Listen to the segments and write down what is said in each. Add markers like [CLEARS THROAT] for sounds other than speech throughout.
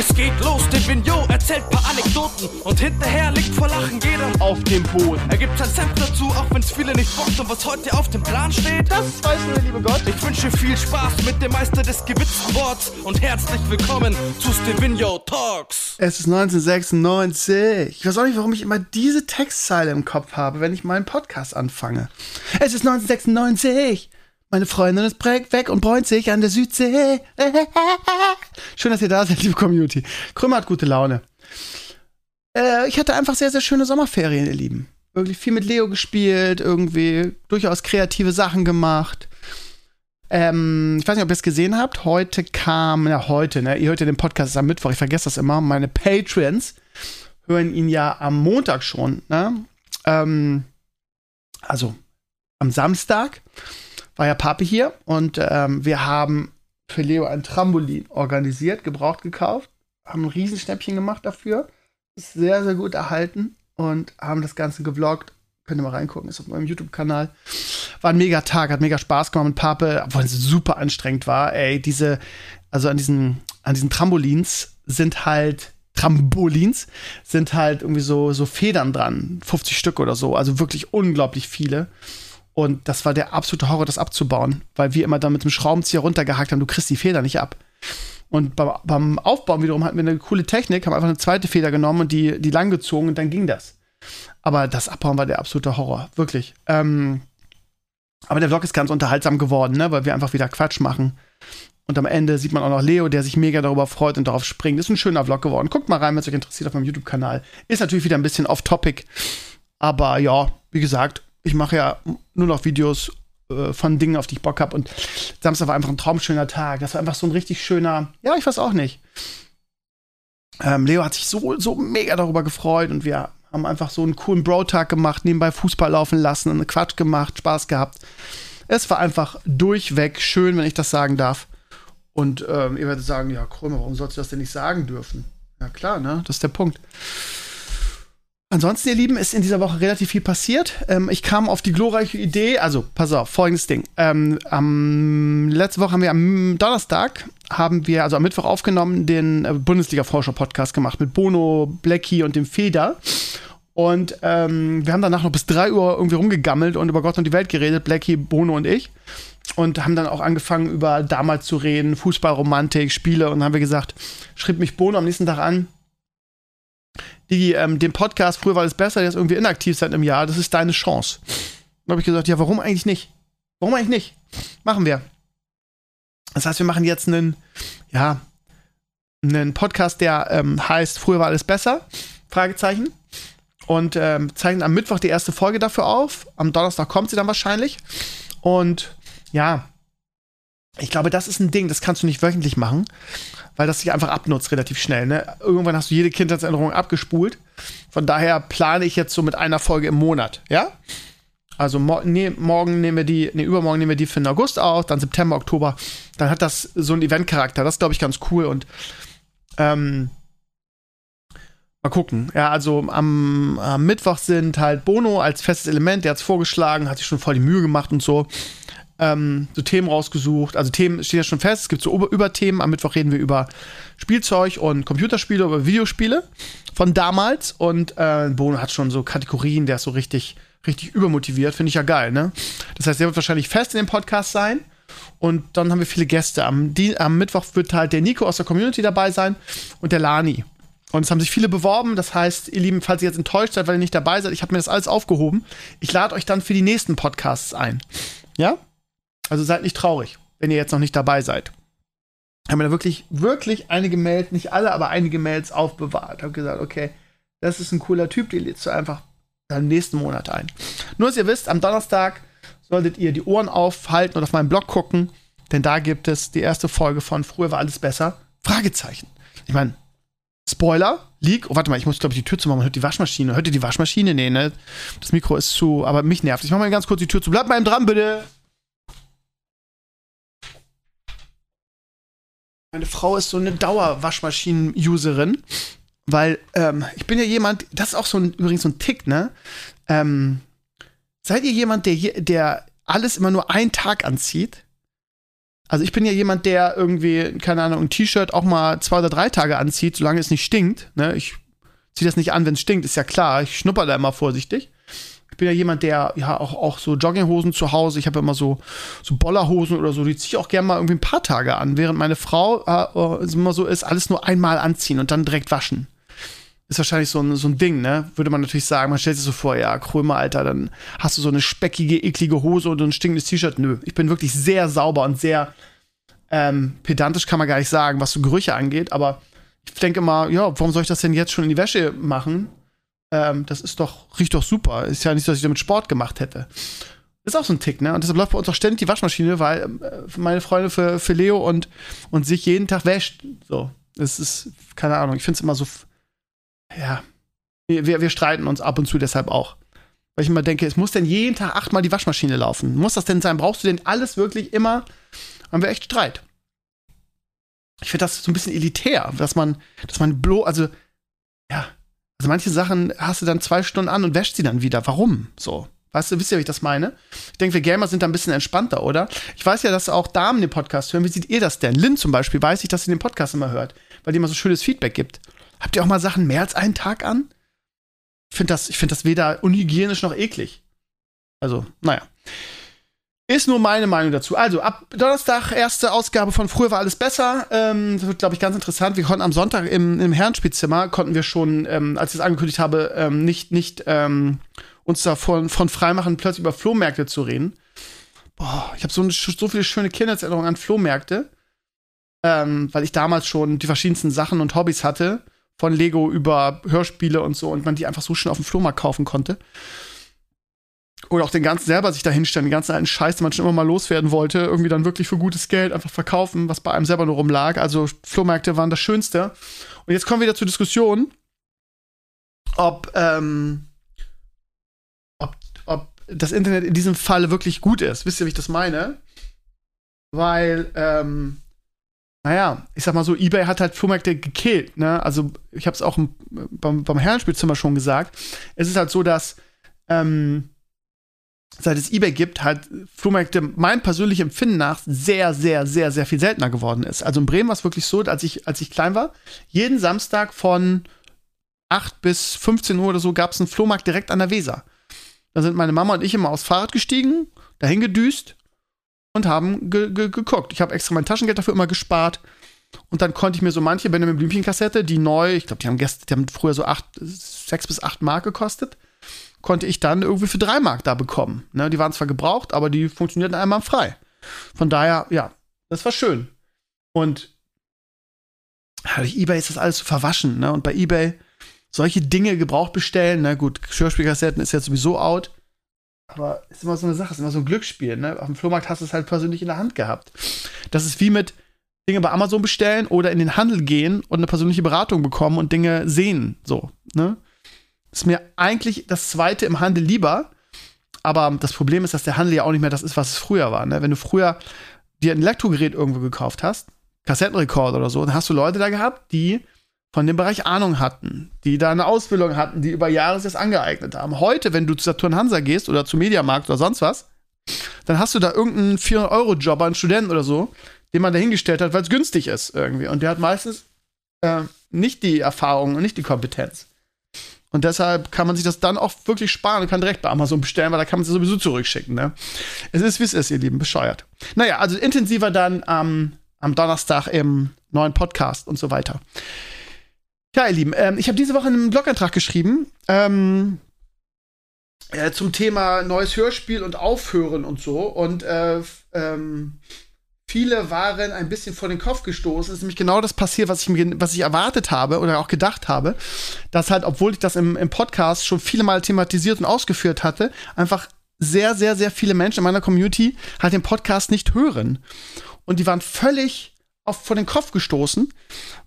Es geht los, der Vignot erzählt paar Anekdoten und hinterher liegt vor Lachen jeder auf dem Boden. Er gibt sein Senf dazu, auch wenn's viele nicht bockt und was heute auf dem Plan steht, das weiß nur der liebe Gott. Ich wünsche viel Spaß mit dem Meister des gewitzten Worts und herzlich willkommen zu Stevino Talks. Es ist 1996. Ich weiß auch nicht, warum ich immer diese Textzeile im Kopf habe, wenn ich meinen Podcast anfange. Es ist 1996. Meine Freundin ist weg und bräunt sich an der Südsee. Schön, dass ihr da seid, liebe Community. Krümmer hat gute Laune. Äh, ich hatte einfach sehr, sehr schöne Sommerferien, ihr Lieben. Irgendwie viel mit Leo gespielt, irgendwie durchaus kreative Sachen gemacht. Ähm, ich weiß nicht, ob ihr es gesehen habt. Heute kam, ja, heute, ne? Ihr hört ja den Podcast am Mittwoch, ich vergesse das immer. Meine Patrons hören ihn ja am Montag schon, ne? Ähm, also am Samstag war ja Papi hier und ähm, wir haben für Leo ein Trampolin organisiert, gebraucht gekauft, haben ein Riesenschnäppchen gemacht dafür, ist sehr, sehr gut erhalten und haben das Ganze gevloggt. Könnt ihr mal reingucken, ist auf meinem YouTube-Kanal. War ein mega Tag, hat mega Spaß gemacht mit Pape, obwohl es super anstrengend war. Ey, diese, also an diesen, an diesen Trampolins sind halt Trampolins sind halt irgendwie so, so Federn dran. 50 Stück oder so. Also wirklich unglaublich viele. Und das war der absolute Horror, das abzubauen, weil wir immer da mit dem Schraubenzieher runtergehakt haben, du kriegst die Feder nicht ab. Und beim, beim Aufbauen wiederum hatten wir eine coole Technik, haben einfach eine zweite Feder genommen und die, die langgezogen und dann ging das. Aber das Abbauen war der absolute Horror, wirklich. Ähm, aber der Vlog ist ganz unterhaltsam geworden, ne? weil wir einfach wieder Quatsch machen. Und am Ende sieht man auch noch Leo, der sich mega darüber freut und darauf springt. Ist ein schöner Vlog geworden. Guckt mal rein, wenn es euch interessiert auf meinem YouTube-Kanal. Ist natürlich wieder ein bisschen off-topic. Aber ja, wie gesagt, ich mache ja nur noch Videos äh, von Dingen, auf die ich Bock habe. Und Samstag war einfach ein traumschöner Tag. Das war einfach so ein richtig schöner, ja, ich weiß auch nicht. Ähm, Leo hat sich so, so mega darüber gefreut und wir haben einfach so einen coolen Bro-Tag gemacht, nebenbei Fußball laufen lassen, einen Quatsch gemacht, Spaß gehabt. Es war einfach durchweg schön, wenn ich das sagen darf. Und ähm, ihr werdet sagen, ja, Krömer, warum sollst du das denn nicht sagen dürfen? Ja, klar, ne? Das ist der Punkt. Ansonsten, ihr Lieben, ist in dieser Woche relativ viel passiert. Ähm, ich kam auf die glorreiche Idee, also pass auf, folgendes Ding. Ähm, am, letzte Woche haben wir am Donnerstag, haben wir, also am Mittwoch aufgenommen, den äh, Bundesliga-Forscher-Podcast gemacht mit Bono, Blackie und dem Feder. Und ähm, wir haben danach noch bis 3 Uhr irgendwie rumgegammelt und über Gott und die Welt geredet, Blackie, Bono und ich. Und haben dann auch angefangen, über damals zu reden, Fußballromantik, Spiele. Und haben wir gesagt, schrieb mich Bono am nächsten Tag an, die, ähm, den Podcast, früher war es besser, ist irgendwie inaktiv seit einem Jahr, das ist deine Chance. Dann habe ich gesagt, ja, warum eigentlich nicht? Warum eigentlich nicht? Machen wir. Das heißt, wir machen jetzt einen, ja, einen Podcast, der ähm, heißt, früher war alles besser? Fragezeichen. Und ähm, zeichnen am Mittwoch die erste Folge dafür auf. Am Donnerstag kommt sie dann wahrscheinlich. Und ja, ich glaube, das ist ein Ding, das kannst du nicht wöchentlich machen weil das sich einfach abnutzt relativ schnell. Ne? Irgendwann hast du jede Kindheitserinnerung abgespult. Von daher plane ich jetzt so mit einer Folge im Monat, ja? Also mo nee, morgen nehmen wir die, nee, übermorgen nehmen wir die für den August aus, dann September, Oktober. Dann hat das so einen Eventcharakter. Das ist, glaube ich, ganz cool. Und ähm, mal gucken. Ja, also am, am Mittwoch sind halt Bono als festes Element, der hat es vorgeschlagen, hat sich schon voll die Mühe gemacht und so ähm, so Themen rausgesucht. Also Themen stehen ja schon fest. Es gibt so Überthemen. Am Mittwoch reden wir über Spielzeug und Computerspiele, über Videospiele von damals. Und äh, Bono hat schon so Kategorien, der ist so richtig, richtig übermotiviert. Finde ich ja geil, ne? Das heißt, der wird wahrscheinlich fest in dem Podcast sein. Und dann haben wir viele Gäste. Am, die, am Mittwoch wird halt der Nico aus der Community dabei sein und der Lani. Und es haben sich viele beworben. Das heißt, ihr Lieben, falls ihr jetzt enttäuscht seid, weil ihr nicht dabei seid, ich habe mir das alles aufgehoben. Ich lade euch dann für die nächsten Podcasts ein. Ja? Also seid nicht traurig, wenn ihr jetzt noch nicht dabei seid. Haben wir da wirklich, wirklich einige Mails, nicht alle, aber einige Mails aufbewahrt. Hab gesagt, okay, das ist ein cooler Typ, den lädst du einfach dann nächsten Monat ein. Nur, dass ihr wisst, am Donnerstag solltet ihr die Ohren aufhalten und auf meinem Blog gucken, denn da gibt es die erste Folge von Früher war alles besser. Fragezeichen. Ich meine, Spoiler, Leak. Oh, warte mal, ich muss, glaube ich, die Tür zu machen. Man hört die Waschmaschine. Hört ihr die Waschmaschine? Nee, ne? Das Mikro ist zu, aber mich nervt. Ich mach mal ganz kurz die Tür zu. Bleibt mal dran, bitte. Meine Frau ist so eine Dauerwaschmaschinen-Userin, weil ähm, ich bin ja jemand, das ist auch so ein, übrigens so ein Tick, ne? Ähm, seid ihr jemand, der, der alles immer nur einen Tag anzieht? Also ich bin ja jemand, der irgendwie, keine Ahnung, ein T-Shirt auch mal zwei oder drei Tage anzieht, solange es nicht stinkt. Ne? Ich ziehe das nicht an, wenn es stinkt, ist ja klar. Ich schnupper da immer vorsichtig. Ich bin ja jemand, der ja auch, auch so Jogginghosen zu Hause, ich habe immer so, so Bollerhosen oder so, die ziehe ich auch gerne mal irgendwie ein paar Tage an, während meine Frau äh, immer so ist, alles nur einmal anziehen und dann direkt waschen ist wahrscheinlich so ein, so ein Ding, ne? Würde man natürlich sagen, man stellt sich so vor, ja, Krömer, Alter, dann hast du so eine speckige, eklige Hose und ein stinkendes T-Shirt. Nö, ich bin wirklich sehr sauber und sehr ähm, pedantisch, kann man gar nicht sagen, was so Gerüche angeht, aber ich denke mal, ja, warum soll ich das denn jetzt schon in die Wäsche machen? Ähm, das ist doch, riecht doch super. Ist ja nicht so, dass ich damit Sport gemacht hätte. Ist auch so ein Tick, ne? Und deshalb läuft bei uns auch ständig die Waschmaschine, weil äh, meine Freunde für, für Leo und, und sich jeden Tag wäscht. So. Es ist, keine Ahnung, ich finde es immer so ja, wir, wir streiten uns ab und zu deshalb auch. Weil ich immer denke, es muss denn jeden Tag achtmal die Waschmaschine laufen. Muss das denn sein? Brauchst du denn alles wirklich immer? Haben wir echt Streit. Ich finde das so ein bisschen elitär, dass man, dass man bloß, also, ja, also manche Sachen hast du dann zwei Stunden an und wäscht sie dann wieder. Warum? So. Weißt du, wisst ihr, wie ich das meine? Ich denke, wir Gamer sind da ein bisschen entspannter, oder? Ich weiß ja, dass auch Damen den Podcast hören. Wie seht ihr das denn? Lynn zum Beispiel weiß ich, dass sie den Podcast immer hört, weil die immer so schönes Feedback gibt. Habt ihr auch mal Sachen mehr als einen Tag an? Ich finde das, find das weder unhygienisch noch eklig. Also, naja. Ist nur meine Meinung dazu. Also, ab Donnerstag, erste Ausgabe von Früher war alles besser. Ähm, das wird, glaube ich, ganz interessant. Wir konnten am Sonntag im, im Herrenspielzimmer, konnten wir schon, ähm, als ich es angekündigt habe, ähm, nicht, nicht ähm, uns davon von freimachen, plötzlich über Flohmärkte zu reden. Boah, ich habe so, so viele schöne Kindheitserinnerungen an Flohmärkte, ähm, weil ich damals schon die verschiedensten Sachen und Hobbys hatte von Lego über Hörspiele und so und man die einfach so schön auf dem Flohmarkt kaufen konnte. Oder auch den ganzen selber sich da hinstellen, den ganzen alten Scheiß, den man schon immer mal loswerden wollte, irgendwie dann wirklich für gutes Geld einfach verkaufen, was bei einem selber nur rumlag. Also Flohmärkte waren das Schönste. Und jetzt kommen wir wieder zur Diskussion, ob, ähm, ob, ob das Internet in diesem Fall wirklich gut ist. Wisst ihr, wie ich das meine? Weil, ähm, naja, ich sag mal so, eBay hat halt Flohmärkte gekillt, ne? Also, ich habe es auch im, beim, beim Herrenspielzimmer schon gesagt. Es ist halt so, dass ähm, seit es eBay gibt, halt Flohmärkte mein persönliches Empfinden nach sehr, sehr, sehr, sehr viel seltener geworden ist. Also in Bremen war es wirklich so, als ich, als ich klein war, jeden Samstag von 8 bis 15 Uhr oder so gab es einen Flohmarkt direkt an der Weser. Da sind meine Mama und ich immer aufs Fahrrad gestiegen, dahin gedüst und haben ge ge geguckt. Ich habe extra mein Taschengeld dafür immer gespart. Und dann konnte ich mir so manche Benjamin Blümchen-Kassette, die neu, ich glaube, die haben gestern, die haben früher so acht, sechs bis acht Mark gekostet, konnte ich dann irgendwie für drei Mark da bekommen. Ne, die waren zwar gebraucht, aber die funktionierten einmal frei. Von daher, ja, das war schön. Und durch Ebay ist das alles so verwaschen, ne? Und bei Ebay solche Dinge gebraucht bestellen, na gut, Hörspielkassetten ist jetzt sowieso out. Aber ist immer so eine Sache, ist immer so ein Glücksspiel. Ne? Auf dem Flohmarkt hast du es halt persönlich in der Hand gehabt. Das ist wie mit Dinge bei Amazon bestellen oder in den Handel gehen und eine persönliche Beratung bekommen und Dinge sehen. So, ne? Ist mir eigentlich das zweite im Handel lieber. Aber das Problem ist, dass der Handel ja auch nicht mehr das ist, was es früher war. Ne? Wenn du früher dir ein Elektrogerät irgendwo gekauft hast, Kassettenrekorder oder so, dann hast du Leute da gehabt, die von dem Bereich Ahnung hatten, die da eine Ausbildung hatten, die über Jahre das angeeignet haben. Heute, wenn du zu Saturn Hansa gehst oder zu Mediamarkt oder sonst was, dann hast du da irgendeinen 400-Euro-Jobber, einen Studenten oder so, den man da hingestellt hat, weil es günstig ist irgendwie. Und der hat meistens äh, nicht die Erfahrung und nicht die Kompetenz. Und deshalb kann man sich das dann auch wirklich sparen und kann direkt bei Amazon bestellen, weil da kann man es sowieso zurückschicken. Ne? Es ist, wie es ist, ihr Lieben, bescheuert. Naja, also intensiver dann ähm, am Donnerstag im neuen Podcast und so weiter. Ja, ihr Lieben, ähm, ich habe diese Woche einen Blogantrag geschrieben ähm, äh, zum Thema neues Hörspiel und Aufhören und so. Und äh, ähm, viele waren ein bisschen vor den Kopf gestoßen. Es ist nämlich genau das passiert, was ich, mir, was ich erwartet habe oder auch gedacht habe, dass halt, obwohl ich das im, im Podcast schon viele Mal thematisiert und ausgeführt hatte, einfach sehr, sehr, sehr viele Menschen in meiner Community halt den Podcast nicht hören. Und die waren völlig auf, vor den Kopf gestoßen,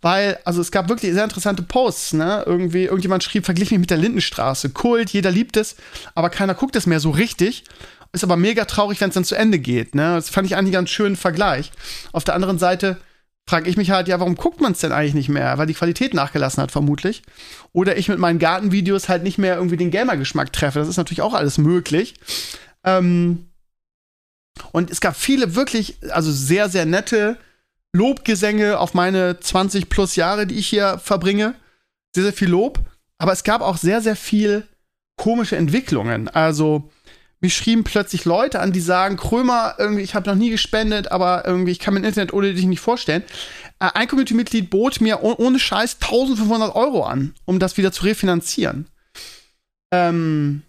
weil, also es gab wirklich sehr interessante Posts, ne? Irgendwie, irgendjemand schrieb, verglich mich mit der Lindenstraße. Kult, jeder liebt es, aber keiner guckt es mehr so richtig. Ist aber mega traurig, wenn es dann zu Ende geht, ne? Das fand ich eigentlich einen ganz schönen Vergleich. Auf der anderen Seite frage ich mich halt, ja, warum guckt man es denn eigentlich nicht mehr? Weil die Qualität nachgelassen hat, vermutlich. Oder ich mit meinen Gartenvideos halt nicht mehr irgendwie den Gamer-Geschmack treffe. Das ist natürlich auch alles möglich. Ähm, Und es gab viele wirklich, also sehr, sehr nette Lobgesänge auf meine 20 plus Jahre, die ich hier verbringe. Sehr, sehr viel Lob. Aber es gab auch sehr, sehr viel komische Entwicklungen. Also, mich schrieben plötzlich Leute an, die sagen, Krömer, irgendwie, ich habe noch nie gespendet, aber irgendwie, ich kann mir Internet ohne dich nicht vorstellen. Äh, ein Community-Mitglied bot mir oh ohne Scheiß 1500 Euro an, um das wieder zu refinanzieren. Ähm,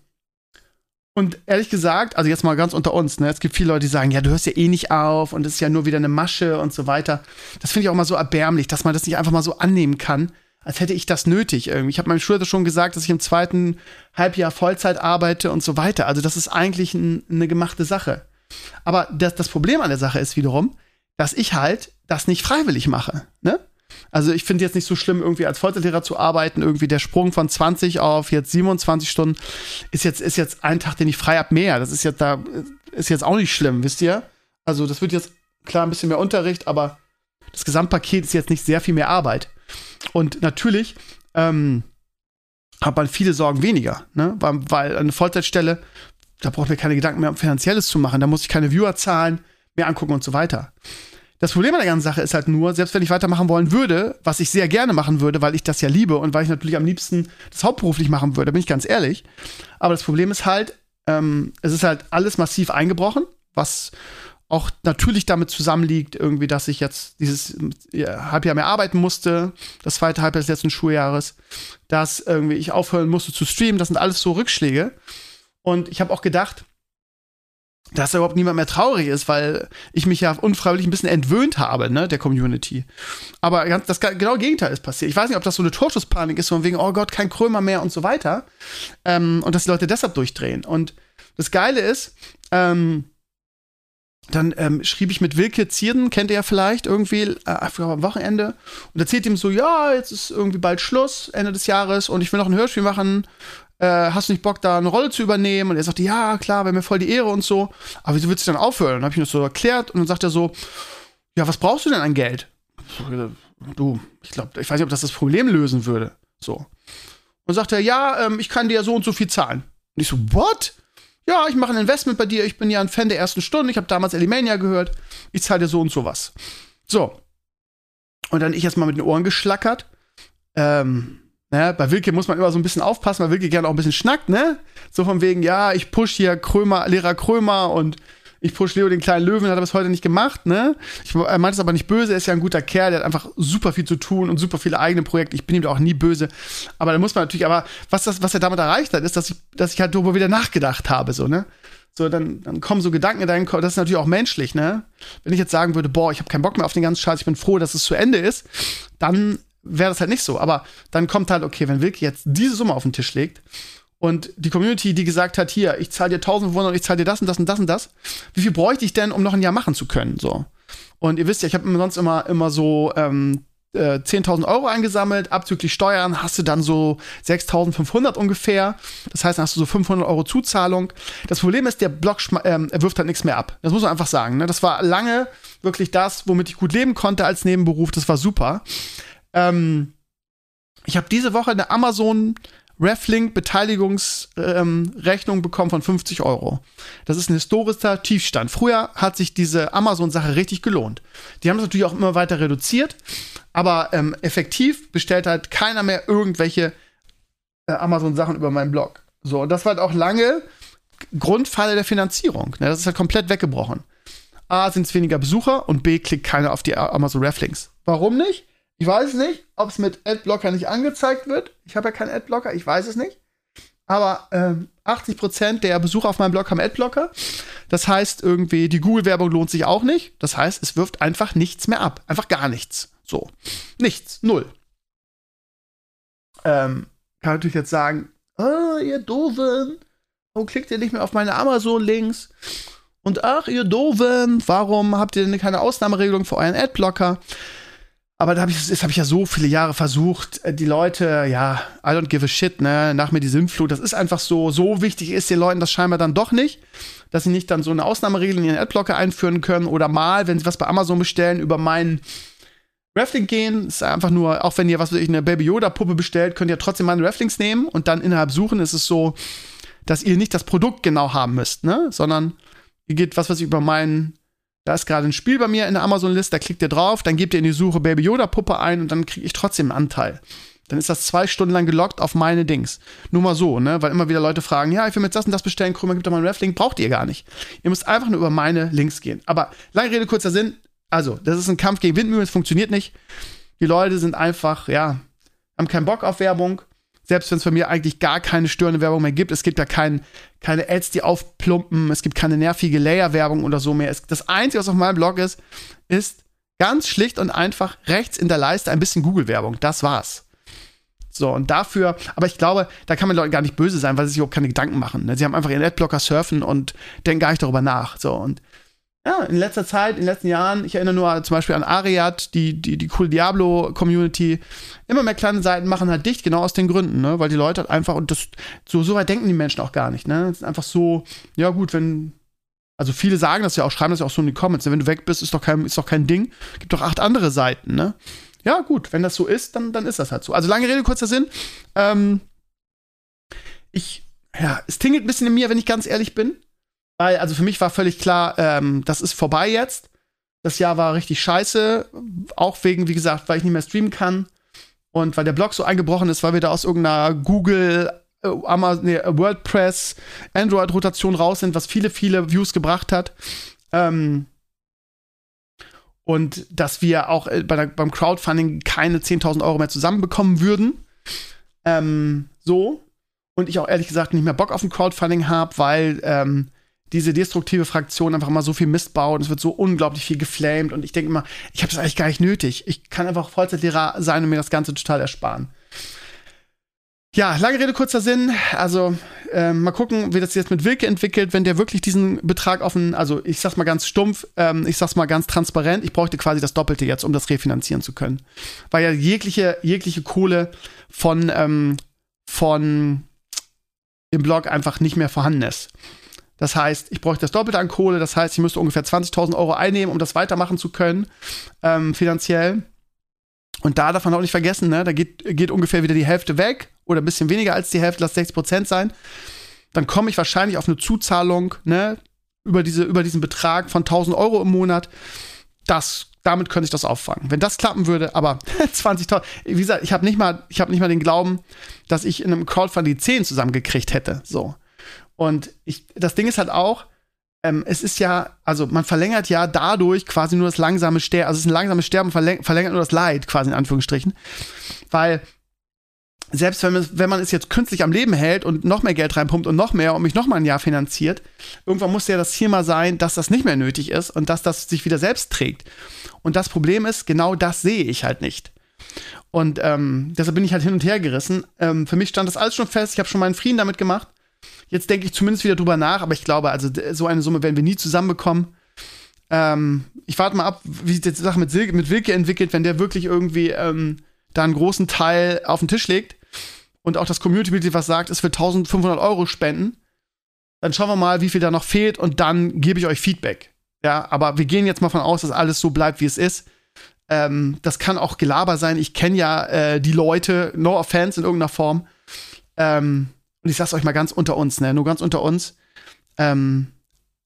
und ehrlich gesagt, also jetzt mal ganz unter uns, ne, es gibt viele Leute, die sagen, ja, du hörst ja eh nicht auf und es ist ja nur wieder eine Masche und so weiter. Das finde ich auch mal so erbärmlich, dass man das nicht einfach mal so annehmen kann, als hätte ich das nötig irgendwie. Ich habe meinem Schüler schon gesagt, dass ich im zweiten Halbjahr Vollzeit arbeite und so weiter. Also das ist eigentlich ein, eine gemachte Sache. Aber das, das Problem an der Sache ist wiederum, dass ich halt das nicht freiwillig mache. Ne? Also ich finde jetzt nicht so schlimm, irgendwie als Vollzeitlehrer zu arbeiten. Irgendwie der Sprung von 20 auf jetzt 27 Stunden ist jetzt, ist jetzt ein Tag, den ich frei ab mehr. Das ist jetzt da, ist jetzt auch nicht schlimm, wisst ihr? Also das wird jetzt klar ein bisschen mehr Unterricht, aber das Gesamtpaket ist jetzt nicht sehr viel mehr Arbeit. Und natürlich ähm, hat man viele Sorgen weniger, ne? weil, weil eine Vollzeitstelle, da braucht man keine Gedanken mehr um Finanzielles zu machen. Da muss ich keine Viewer zahlen, mehr angucken und so weiter. Das Problem an der ganzen Sache ist halt nur, selbst wenn ich weitermachen wollen würde, was ich sehr gerne machen würde, weil ich das ja liebe und weil ich natürlich am liebsten das hauptberuflich machen würde, bin ich ganz ehrlich. Aber das Problem ist halt, ähm, es ist halt alles massiv eingebrochen, was auch natürlich damit zusammenliegt, irgendwie, dass ich jetzt dieses ja, Halbjahr mehr arbeiten musste, das zweite Halbjahr des letzten Schuljahres, dass irgendwie ich aufhören musste zu streamen, das sind alles so Rückschläge. Und ich habe auch gedacht, dass da überhaupt niemand mehr traurig ist, weil ich mich ja unfreiwillig ein bisschen entwöhnt habe, ne, der Community. Aber ganz, das genau Gegenteil ist passiert. Ich weiß nicht, ob das so eine Torschusspanik ist, von wegen, oh Gott, kein Krömer mehr und so weiter. Ähm, und dass die Leute deshalb durchdrehen. Und das Geile ist, ähm, dann ähm, schrieb ich mit Wilke Zierden, kennt ihr ja vielleicht irgendwie, äh, am Wochenende, und erzählt ihm so, ja, jetzt ist irgendwie bald Schluss, Ende des Jahres, und ich will noch ein Hörspiel machen, äh, hast du nicht Bock, da eine Rolle zu übernehmen? Und er sagte, ja, klar, wäre mir voll die Ehre und so, aber wieso willst du dann aufhören? Dann habe ich ihm das so erklärt, und dann sagt er so, ja, was brauchst du denn an Geld? Du, ich glaube, ich weiß nicht, ob das das Problem lösen würde. So. Und sagt er, ja, ähm, ich kann dir so und so viel zahlen. Und ich so, what? Ja, ich mache ein Investment bei dir, ich bin ja ein Fan der ersten Stunde, ich habe damals Elimania gehört, ich zahle dir so und so was. So. Und dann ich erstmal mit den Ohren geschlackert. Ähm, ne, bei Wilke muss man immer so ein bisschen aufpassen, weil Wilke gerne auch ein bisschen schnackt, ne? So von wegen, ja, ich push hier Krömer, Lehrer Krömer und ich push Leo den kleinen Löwen, hat er bis heute nicht gemacht, ne? Ich, er meint es aber nicht böse, er ist ja ein guter Kerl, der hat einfach super viel zu tun und super viele eigene Projekte. Ich bin ihm da auch nie böse. Aber da muss man natürlich, aber was, das, was er damit erreicht hat, ist, dass ich, dass ich halt darüber wieder nachgedacht habe, so, ne? So, dann, dann kommen so Gedanken in deinen Kopf, das ist natürlich auch menschlich, ne? Wenn ich jetzt sagen würde, boah, ich habe keinen Bock mehr auf den ganzen Scheiß, ich bin froh, dass es zu Ende ist, dann wäre das halt nicht so. Aber dann kommt halt, okay, wenn Wilke jetzt diese Summe auf den Tisch legt und die Community, die gesagt hat, hier, ich zahle dir 1500 und ich zahle dir das und das und das und das, wie viel bräuchte ich denn, um noch ein Jahr machen zu können? So. Und ihr wisst ja, ich habe sonst immer, immer so ähm, äh, 10.000 Euro eingesammelt, abzüglich Steuern hast du dann so 6.500 ungefähr. Das heißt, dann hast du so 500 Euro Zuzahlung. Das Problem ist, der Block ähm, er wirft halt nichts mehr ab. Das muss man einfach sagen. Ne? Das war lange wirklich das, womit ich gut leben konnte als Nebenberuf. Das war super. Ähm, ich habe diese Woche eine Amazon Reflink Beteiligungsrechnung ähm, bekommen von 50 Euro. Das ist ein historischer Tiefstand. Früher hat sich diese Amazon-Sache richtig gelohnt. Die haben es natürlich auch immer weiter reduziert, aber ähm, effektiv bestellt halt keiner mehr irgendwelche äh, Amazon-Sachen über meinen Blog. So, und das war halt auch lange Grundfalle der Finanzierung. Ne? Das ist halt komplett weggebrochen. A, sind es weniger Besucher und B, klickt keiner auf die Amazon Reflinks. Warum nicht? Ich weiß nicht, ob es mit Adblocker nicht angezeigt wird. Ich habe ja keinen Adblocker, ich weiß es nicht. Aber ähm, 80% der Besucher auf meinem Blog haben Adblocker. Das heißt, irgendwie, die Google-Werbung lohnt sich auch nicht. Das heißt, es wirft einfach nichts mehr ab. Einfach gar nichts. So. Nichts. Null. Ähm, kann natürlich jetzt sagen, oh, ihr Doofen, warum klickt ihr nicht mehr auf meine Amazon-Links? Und ach, ihr Doofen, warum habt ihr denn keine Ausnahmeregelung für euren Adblocker? Aber da hab ich, das habe ich ja so viele Jahre versucht. Äh, die Leute, ja, I don't give a shit, ne? Nach mir die Sinnflut. Das ist einfach so, so wichtig ist den Leuten das scheinbar dann doch nicht, dass sie nicht dann so eine Ausnahmeregel in ihren Adblocker einführen können oder mal, wenn sie was bei Amazon bestellen, über meinen Raffling gehen. Ist einfach nur, auch wenn ihr was weiß ich, eine Baby Yoda Puppe bestellt, könnt ihr trotzdem meine Rafflings nehmen und dann innerhalb suchen ist es so, dass ihr nicht das Produkt genau haben müsst, ne? Sondern ihr geht, was weiß ich, über meinen, da ist gerade ein Spiel bei mir in der Amazon-List, da klickt ihr drauf, dann gebt ihr in die Suche Baby Yoda-Puppe ein und dann kriege ich trotzdem einen Anteil. Dann ist das zwei Stunden lang gelockt auf meine Dings. Nur mal so, ne? Weil immer wieder Leute fragen, ja, ich will mir jetzt das und das bestellen, Krümmer, gibt doch mal einen Ref-Link. Braucht ihr gar nicht. Ihr müsst einfach nur über meine Links gehen. Aber lange Rede, kurzer Sinn. Also, das ist ein Kampf gegen Windmühlen, es funktioniert nicht. Die Leute sind einfach, ja, haben keinen Bock auf Werbung. Selbst wenn es bei mir eigentlich gar keine störende Werbung mehr gibt. Es gibt ja kein, keine Ads, die aufplumpen. Es gibt keine nervige Layer-Werbung oder so mehr. Es, das Einzige, was auf meinem Blog ist, ist ganz schlicht und einfach rechts in der Leiste ein bisschen Google-Werbung. Das war's. So, und dafür, aber ich glaube, da kann man Leuten gar nicht böse sein, weil sie sich überhaupt keine Gedanken machen. Ne? Sie haben einfach ihren Adblocker surfen und denken gar nicht darüber nach. So, und ja, in letzter Zeit, in den letzten Jahren, ich erinnere nur zum Beispiel an Ariad, die, die, die coole Diablo-Community, immer mehr kleine Seiten machen halt dicht, genau aus den Gründen, ne? Weil die Leute halt einfach, und das, so, so weit denken die Menschen auch gar nicht, ne? Es ist einfach so, ja gut, wenn, also viele sagen das ja auch, schreiben das ja auch so in die Comments, ne? wenn du weg bist, ist doch kein, ist doch kein Ding. Gibt doch acht andere Seiten, ne? Ja, gut, wenn das so ist, dann, dann ist das halt so. Also lange Rede, kurzer Sinn. Ähm, ich, ja, es tingelt ein bisschen in mir, wenn ich ganz ehrlich bin. Weil, also für mich war völlig klar, ähm, das ist vorbei jetzt. Das Jahr war richtig scheiße. Auch wegen, wie gesagt, weil ich nicht mehr streamen kann. Und weil der Blog so eingebrochen ist, weil wir da aus irgendeiner Google, äh, Amazon, nee, WordPress, Android-Rotation raus sind, was viele, viele Views gebracht hat. Ähm, und dass wir auch äh, bei der, beim Crowdfunding keine 10.000 Euro mehr zusammenbekommen würden. Ähm, so. Und ich auch ehrlich gesagt nicht mehr Bock auf ein Crowdfunding habe, weil ähm, diese destruktive Fraktion einfach mal so viel Mist baut es wird so unglaublich viel geflamed und ich denke immer, ich habe das eigentlich gar nicht nötig. Ich kann einfach Vollzeitlehrer sein und mir das Ganze total ersparen. Ja, lange Rede, kurzer Sinn. Also, äh, mal gucken, wie das jetzt mit Wilke entwickelt, wenn der wirklich diesen Betrag offen, also ich sag's mal ganz stumpf, ähm, ich sag's mal ganz transparent, ich bräuchte quasi das Doppelte jetzt, um das refinanzieren zu können. Weil ja jegliche, jegliche Kohle von, ähm, von dem Blog einfach nicht mehr vorhanden ist. Das heißt, ich bräuchte das Doppelte an Kohle, das heißt, ich müsste ungefähr 20.000 Euro einnehmen, um das weitermachen zu können, ähm, finanziell. Und da darf man auch nicht vergessen, ne, da geht, geht ungefähr wieder die Hälfte weg oder ein bisschen weniger als die Hälfte, lass 60 Prozent sein. Dann komme ich wahrscheinlich auf eine Zuzahlung, ne, über, diese, über diesen Betrag von 1000 Euro im Monat. Das, damit könnte ich das auffangen. Wenn das klappen würde, aber [LAUGHS] 20.000, wie gesagt, ich habe nicht mal, ich habe nicht mal den Glauben, dass ich in einem Crowdfunding 10 zusammengekriegt hätte, so. Und ich, das Ding ist halt auch, ähm, es ist ja, also man verlängert ja dadurch quasi nur das langsame Sterben, also es ist ein langsames Sterben, verläng verlängert nur das Leid, quasi in Anführungsstrichen. Weil selbst wenn man, wenn man es jetzt künstlich am Leben hält und noch mehr Geld reinpumpt und noch mehr und mich noch mal ein Jahr finanziert, irgendwann muss ja das Ziel mal sein, dass das nicht mehr nötig ist und dass das sich wieder selbst trägt. Und das Problem ist, genau das sehe ich halt nicht. Und ähm, deshalb bin ich halt hin und her gerissen. Ähm, für mich stand das alles schon fest. Ich habe schon meinen Frieden damit gemacht. Jetzt denke ich zumindest wieder drüber nach, aber ich glaube, also so eine Summe werden wir nie zusammenbekommen. Ähm, ich warte mal ab, wie sich die Sache mit, Silke, mit Wilke entwickelt, wenn der wirklich irgendwie ähm, da einen großen Teil auf den Tisch legt und auch das Community-Mitglied was sagt, es wird 1500 Euro spenden. Dann schauen wir mal, wie viel da noch fehlt und dann gebe ich euch Feedback. Ja, aber wir gehen jetzt mal von aus, dass alles so bleibt, wie es ist. Ähm, das kann auch Gelaber sein. Ich kenne ja äh, die Leute, no offense in irgendeiner Form. Ähm, und ich sag's euch mal ganz unter uns, ne, nur ganz unter uns, ähm,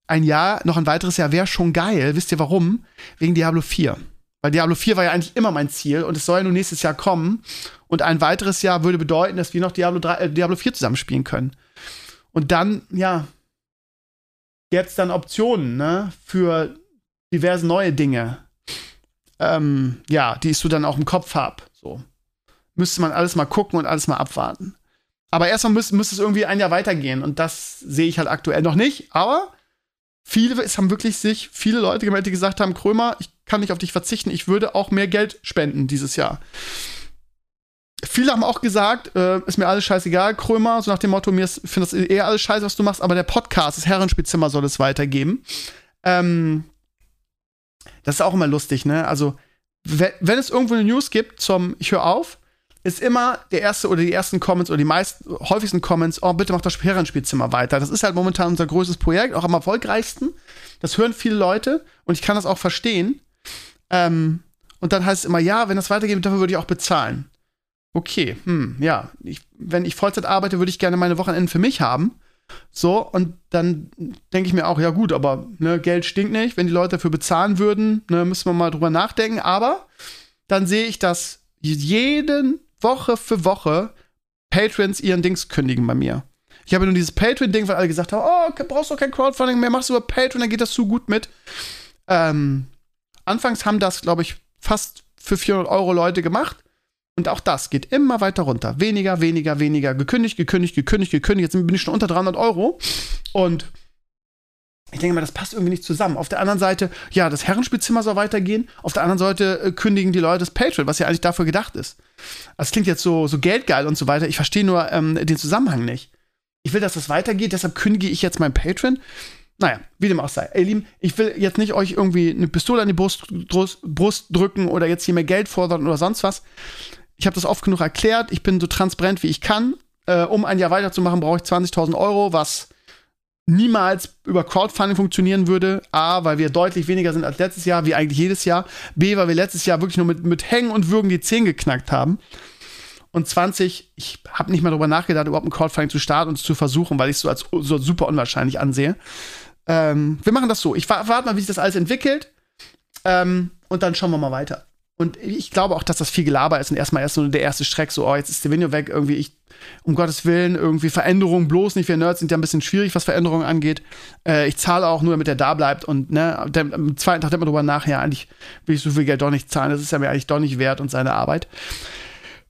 ein Jahr, noch ein weiteres Jahr wäre schon geil. Wisst ihr warum? Wegen Diablo 4. Weil Diablo 4 war ja eigentlich immer mein Ziel und es soll ja nur nächstes Jahr kommen. Und ein weiteres Jahr würde bedeuten, dass wir noch Diablo, 3, äh, Diablo 4 zusammenspielen können. Und dann, ja, gäbe es dann Optionen, ne, für diverse neue Dinge. Ähm, ja, die ich so dann auch im Kopf habe. So. Müsste man alles mal gucken und alles mal abwarten. Aber erstmal müsste, müsste es irgendwie ein Jahr weitergehen. Und das sehe ich halt aktuell noch nicht. Aber viele, es haben wirklich sich viele Leute gemeldet, die gesagt haben, Krömer, ich kann nicht auf dich verzichten, ich würde auch mehr Geld spenden dieses Jahr. Viele haben auch gesagt, äh, ist mir alles scheißegal, Krömer, so nach dem Motto, mir finde das eher alles scheiße, was du machst, aber der Podcast, das Herrenspielzimmer soll es weitergeben. Ähm, das ist auch immer lustig, ne? Also, wenn es irgendwo eine News gibt zum Ich höre auf, ist immer der erste oder die ersten Comments oder die meisten, häufigsten Comments, oh, bitte mach das Herrenspielzimmer weiter. Das ist halt momentan unser größtes Projekt, auch am erfolgreichsten. Das hören viele Leute und ich kann das auch verstehen. Ähm, und dann heißt es immer, ja, wenn das weitergeht, dafür würde ich auch bezahlen. Okay, hm, ja. Ich, wenn ich Vollzeit arbeite, würde ich gerne meine Wochenenden für mich haben. So, und dann denke ich mir auch, ja gut, aber ne, Geld stinkt nicht. Wenn die Leute dafür bezahlen würden, ne, müssen wir mal drüber nachdenken. Aber dann sehe ich, dass jeden Woche für Woche Patrons ihren Dings kündigen bei mir. Ich habe nur dieses Patreon-Ding, weil alle gesagt haben, oh, brauchst du kein Crowdfunding mehr, machst du über Patreon, dann geht das so gut mit. Ähm, anfangs haben das, glaube ich, fast für 400 Euro Leute gemacht. Und auch das geht immer weiter runter. Weniger, weniger, weniger. Gekündigt, gekündigt, gekündigt, gekündigt. Jetzt bin ich schon unter 300 Euro. Und ich denke mal, das passt irgendwie nicht zusammen. Auf der anderen Seite, ja, das Herrenspielzimmer soll weitergehen. Auf der anderen Seite äh, kündigen die Leute das Patreon, was ja eigentlich dafür gedacht ist. Das klingt jetzt so, so geldgeil und so weiter. Ich verstehe nur ähm, den Zusammenhang nicht. Ich will, dass das weitergeht, deshalb kündige ich jetzt mein Patreon. Naja, wie dem auch sei. Ey, Lieben, ich will jetzt nicht euch irgendwie eine Pistole an die Brust, Brust drücken oder jetzt hier mehr Geld fordern oder sonst was. Ich habe das oft genug erklärt. Ich bin so transparent, wie ich kann. Äh, um ein Jahr weiterzumachen, brauche ich 20.000 Euro, was niemals über Crowdfunding funktionieren würde. A, weil wir deutlich weniger sind als letztes Jahr, wie eigentlich jedes Jahr. B, weil wir letztes Jahr wirklich nur mit, mit Hängen und Würgen die 10 geknackt haben. Und 20, ich habe nicht mal darüber nachgedacht, überhaupt ein Crowdfunding zu starten und zu versuchen, weil ich es so als so super unwahrscheinlich ansehe. Ähm, wir machen das so. Ich warte mal, wie sich das alles entwickelt. Ähm, und dann schauen wir mal weiter. Und ich glaube auch, dass das viel Gelaber ist und erstmal erst so der erste Streck, so, oh, jetzt ist Video weg, irgendwie, ich, um Gottes Willen, irgendwie Veränderungen bloß nicht. Wir Nerds sind ja ein bisschen schwierig, was Veränderungen angeht. Äh, ich zahle auch nur, damit er da bleibt und, ne, der, am zweiten Tag denkt man drüber nach, ja, eigentlich will ich so viel Geld doch nicht zahlen, das ist ja mir eigentlich doch nicht wert und seine Arbeit.